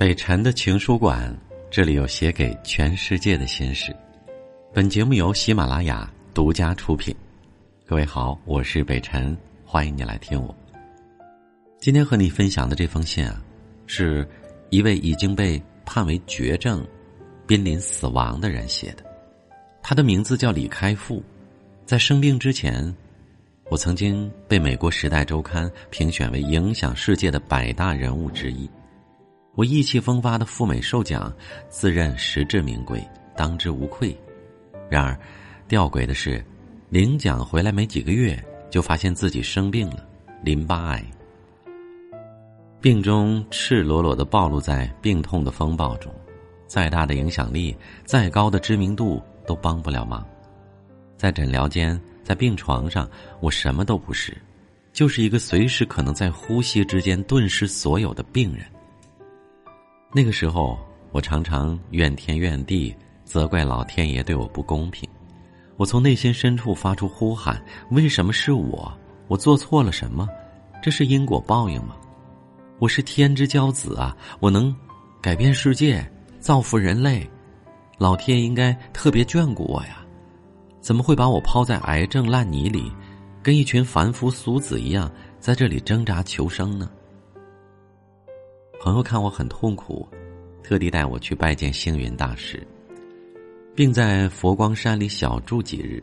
北辰的情书馆，这里有写给全世界的心事。本节目由喜马拉雅独家出品。各位好，我是北辰，欢迎你来听我。今天和你分享的这封信啊，是一位已经被判为绝症、濒临死亡的人写的。他的名字叫李开复。在生病之前，我曾经被美国《时代周刊》评选为影响世界的百大人物之一。我意气风发的赴美受奖，自认实至名归，当之无愧。然而，吊诡的是，领奖回来没几个月，就发现自己生病了——淋巴癌。病中赤裸裸的暴露在病痛的风暴中，再大的影响力，再高的知名度，都帮不了忙。在诊疗间，在病床上，我什么都不是，就是一个随时可能在呼吸之间顿失所有的病人。那个时候，我常常怨天怨地，责怪老天爷对我不公平。我从内心深处发出呼喊：为什么是我？我做错了什么？这是因果报应吗？我是天之骄子啊！我能改变世界，造福人类，老天应该特别眷顾我呀！怎么会把我抛在癌症烂泥里，跟一群凡夫俗子一样，在这里挣扎求生呢？朋友看我很痛苦，特地带我去拜见星云大师，并在佛光山里小住几日。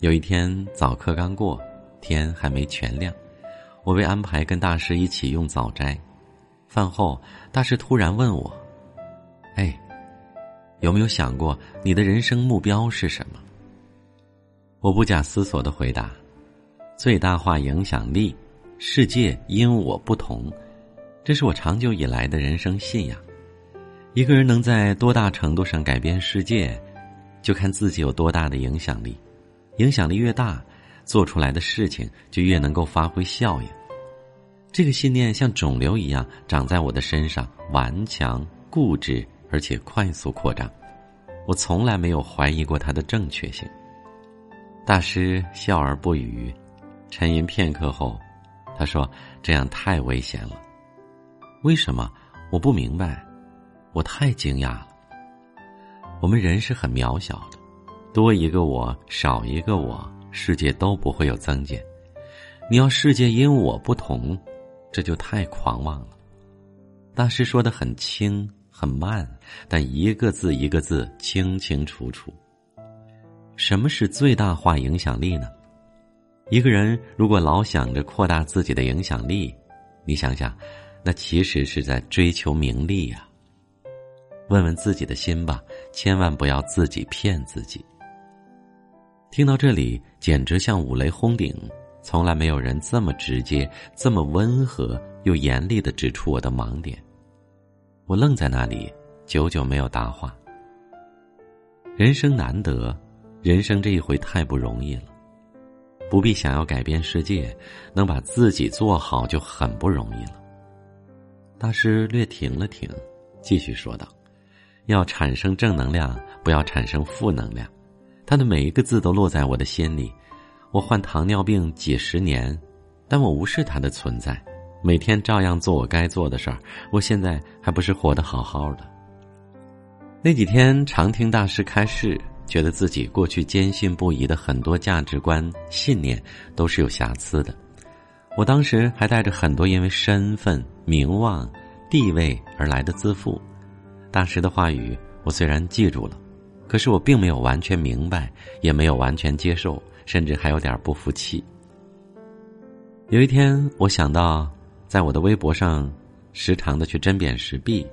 有一天早课刚过，天还没全亮，我被安排跟大师一起用早斋。饭后，大师突然问我：“哎，有没有想过你的人生目标是什么？”我不假思索的回答：“最大化影响力，世界因我不同。”这是我长久以来的人生信仰。一个人能在多大程度上改变世界，就看自己有多大的影响力。影响力越大，做出来的事情就越能够发挥效应。这个信念像肿瘤一样长在我的身上，顽强、固执，而且快速扩张。我从来没有怀疑过它的正确性。大师笑而不语，沉吟片刻后，他说：“这样太危险了。”为什么我不明白？我太惊讶了。我们人是很渺小的，多一个我，少一个我，世界都不会有增减。你要世界因我不同，这就太狂妄了。大师说的很轻很慢，但一个字一个字清清楚楚。什么是最大化影响力呢？一个人如果老想着扩大自己的影响力，你想想。那其实是在追求名利呀。问问自己的心吧，千万不要自己骗自己。听到这里，简直像五雷轰顶，从来没有人这么直接、这么温和又严厉的指出我的盲点。我愣在那里，久久没有答话。人生难得，人生这一回太不容易了，不必想要改变世界，能把自己做好就很不容易了。大师略停了停，继续说道：“要产生正能量，不要产生负能量。”他的每一个字都落在我的心里。我患糖尿病几十年，但我无视他的存在，每天照样做我该做的事儿。我现在还不是活得好好的。那几天常听大师开示，觉得自己过去坚信不疑的很多价值观信念都是有瑕疵的。我当时还带着很多因为身份、名望、地位而来的自负，大师的话语我虽然记住了，可是我并没有完全明白，也没有完全接受，甚至还有点不服气。有一天，我想到在我的微博上时常的去针砭时弊，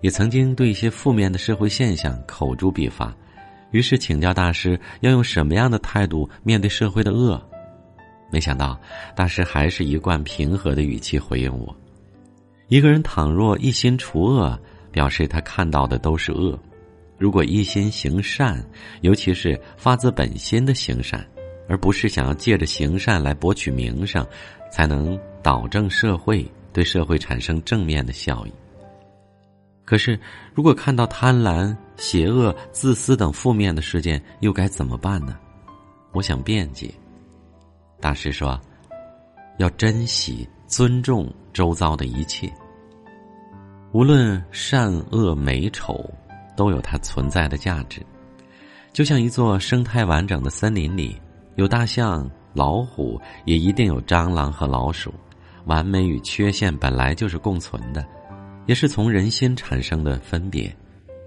也曾经对一些负面的社会现象口诛笔伐，于是请教大师要用什么样的态度面对社会的恶。没想到，大师还是一贯平和的语气回应我：“一个人倘若一心除恶，表示他看到的都是恶；如果一心行善，尤其是发自本心的行善，而不是想要借着行善来博取名声，才能导正社会，对社会产生正面的效益。可是，如果看到贪婪、邪恶、自私等负面的事件，又该怎么办呢？我想辩解。”大师说：“要珍惜、尊重周遭的一切。无论善恶美丑，都有它存在的价值。就像一座生态完整的森林里，有大象、老虎，也一定有蟑螂和老鼠。完美与缺陷本来就是共存的，也是从人心产生的分别。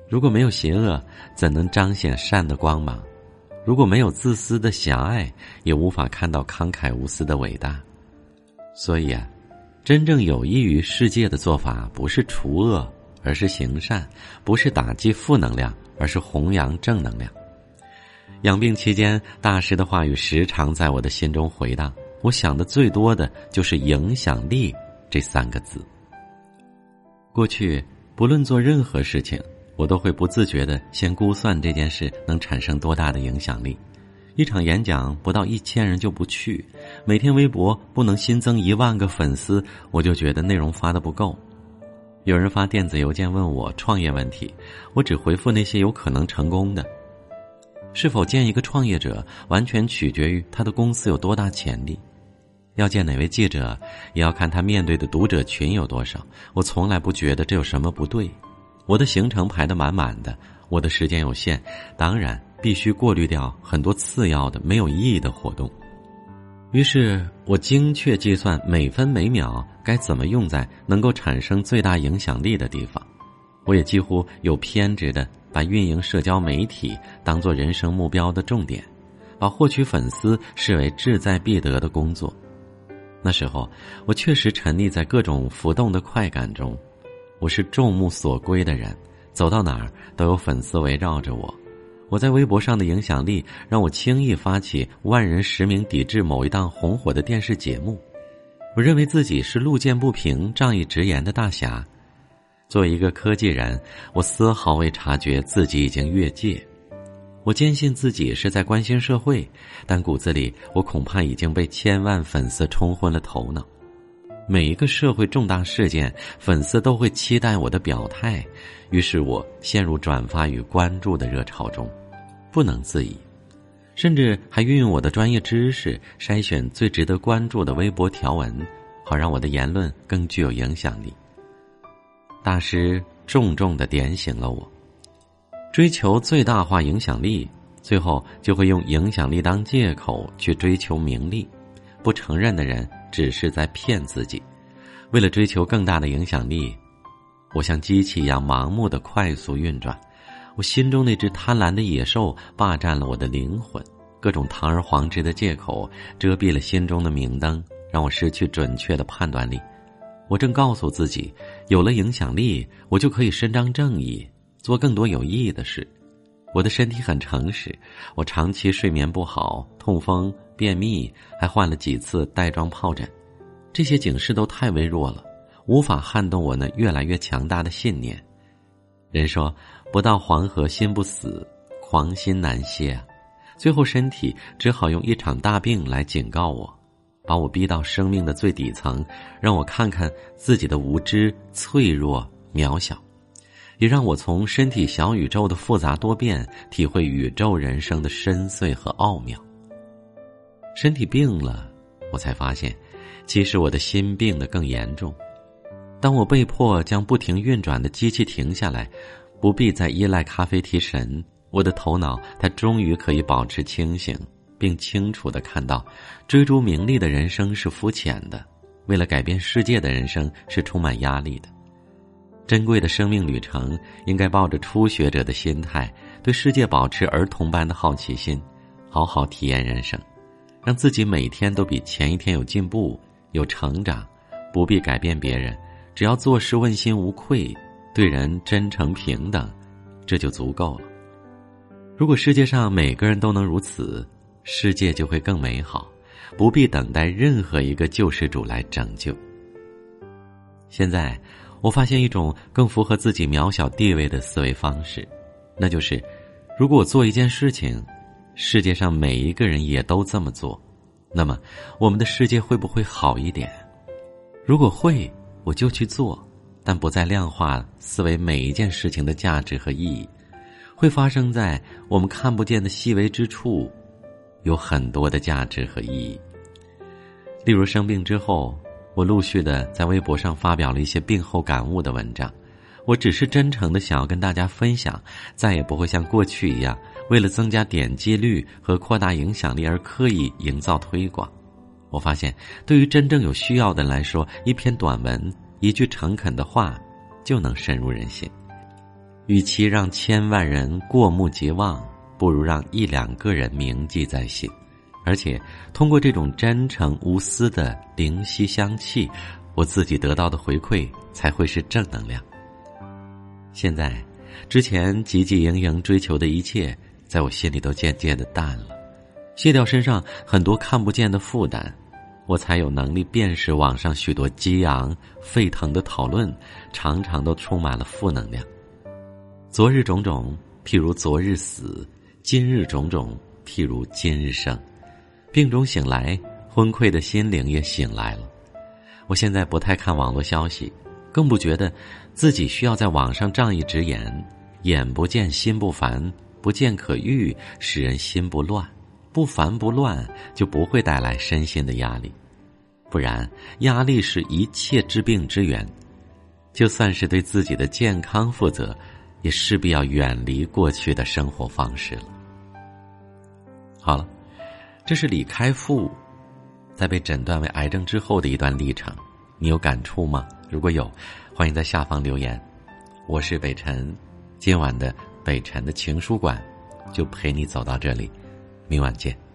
如果没有邪恶，怎能彰显善的光芒？如果没有自私的狭隘，也无法看到慷慨无私的伟大。所以啊。真正有益于世界的做法，不是除恶，而是行善；不是打击负能量，而是弘扬正能量。养病期间，大师的话语时常在我的心中回荡。我想的最多的就是“影响力”这三个字。过去，不论做任何事情，我都会不自觉的先估算这件事能产生多大的影响力。一场演讲不到一千人就不去，每天微博不能新增一万个粉丝，我就觉得内容发的不够。有人发电子邮件问我创业问题，我只回复那些有可能成功的。是否见一个创业者，完全取决于他的公司有多大潜力。要见哪位记者，也要看他面对的读者群有多少。我从来不觉得这有什么不对。我的行程排得满满的，我的时间有限，当然。必须过滤掉很多次要的、没有意义的活动。于是我精确计算每分每秒该怎么用在能够产生最大影响力的地方。我也几乎有偏执的把运营社交媒体当做人生目标的重点，把获取粉丝视为志在必得的工作。那时候，我确实沉溺在各种浮动的快感中。我是众目所归的人，走到哪儿都有粉丝围绕着我。我在微博上的影响力，让我轻易发起万人实名抵制某一档红火的电视节目。我认为自己是路见不平、仗义直言的大侠。作为一个科技人，我丝毫未察觉自己已经越界。我坚信自己是在关心社会，但骨子里我恐怕已经被千万粉丝冲昏了头脑。每一个社会重大事件，粉丝都会期待我的表态，于是我陷入转发与关注的热潮中，不能自已，甚至还运用我的专业知识筛选最值得关注的微博条文，好让我的言论更具有影响力。大师重重的点醒了我：追求最大化影响力，最后就会用影响力当借口去追求名利，不承认的人。只是在骗自己。为了追求更大的影响力，我像机器一样盲目的快速运转。我心中那只贪婪的野兽霸占了我的灵魂，各种堂而皇之的借口遮蔽了心中的明灯，让我失去准确的判断力。我正告诉自己，有了影响力，我就可以伸张正义，做更多有意义的事。我的身体很诚实，我长期睡眠不好，痛风。便秘，还患了几次带状疱疹，这些警示都太微弱了，无法撼动我那越来越强大的信念。人说不到黄河心不死，狂心难歇啊！最后身体只好用一场大病来警告我，把我逼到生命的最底层，让我看看自己的无知、脆弱、渺小，也让我从身体小宇宙的复杂多变，体会宇宙人生的深邃和奥妙。身体病了，我才发现，其实我的心病得更严重。当我被迫将不停运转的机器停下来，不必再依赖咖啡提神，我的头脑它终于可以保持清醒，并清楚的看到，追逐名利的人生是肤浅的，为了改变世界的人生是充满压力的。珍贵的生命旅程，应该抱着初学者的心态，对世界保持儿童般的好奇心，好好体验人生。让自己每天都比前一天有进步、有成长，不必改变别人，只要做事问心无愧，对人真诚平等，这就足够了。如果世界上每个人都能如此，世界就会更美好，不必等待任何一个救世主来拯救。现在，我发现一种更符合自己渺小地位的思维方式，那就是：如果我做一件事情。世界上每一个人也都这么做，那么我们的世界会不会好一点？如果会，我就去做，但不再量化思维每一件事情的价值和意义。会发生在我们看不见的细微之处，有很多的价值和意义。例如生病之后，我陆续的在微博上发表了一些病后感悟的文章，我只是真诚的想要跟大家分享，再也不会像过去一样，为了增加点击率和扩大影响力而刻意营造推广。我发现，对于真正有需要的人来说，一篇短文、一句诚恳的话，就能深入人心。与其让千万人过目即忘，不如让一两个人铭记在心。而且，通过这种真诚无私的灵犀相契，我自己得到的回馈才会是正能量。现在，之前汲汲营营追求的一切，在我心里都渐渐的淡了。卸掉身上很多看不见的负担，我才有能力辨识网上许多激昂沸腾的讨论，常常都充满了。负能量。昨日种种，譬如昨日死；今日种种，譬如今日生。病中醒来，昏聩的心灵也醒来了。我现在不太看网络消息，更不觉得自己需要在网上仗义直言。眼不见心不烦，不见可欲，使人心不乱。不烦不乱，就不会带来身心的压力。不然，压力是一切治病之源。就算是对自己的健康负责，也势必要远离过去的生活方式了。好了，这是李开复在被诊断为癌症之后的一段历程。你有感触吗？如果有，欢迎在下方留言。我是北辰，今晚的北辰的情书馆就陪你走到这里。明晚见。